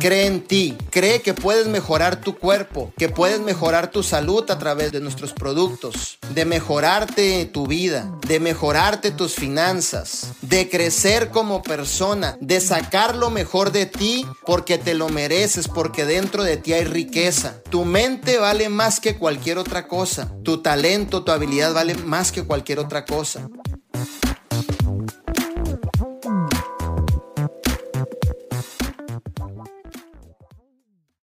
Cree en ti, cree que puedes mejorar tu cuerpo, que puedes mejorar tu salud a través de nuestros productos, de mejorarte tu vida, de mejorarte tus finanzas, de crecer como persona, de sacar lo mejor de ti porque te lo mereces, porque dentro de ti hay riqueza. Tu mente vale más que cualquier otra cosa, tu talento, tu habilidad vale más que cualquier otra cosa. あっ。